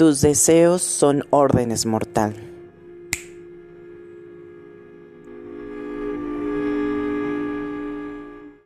Tus deseos son órdenes, mortal.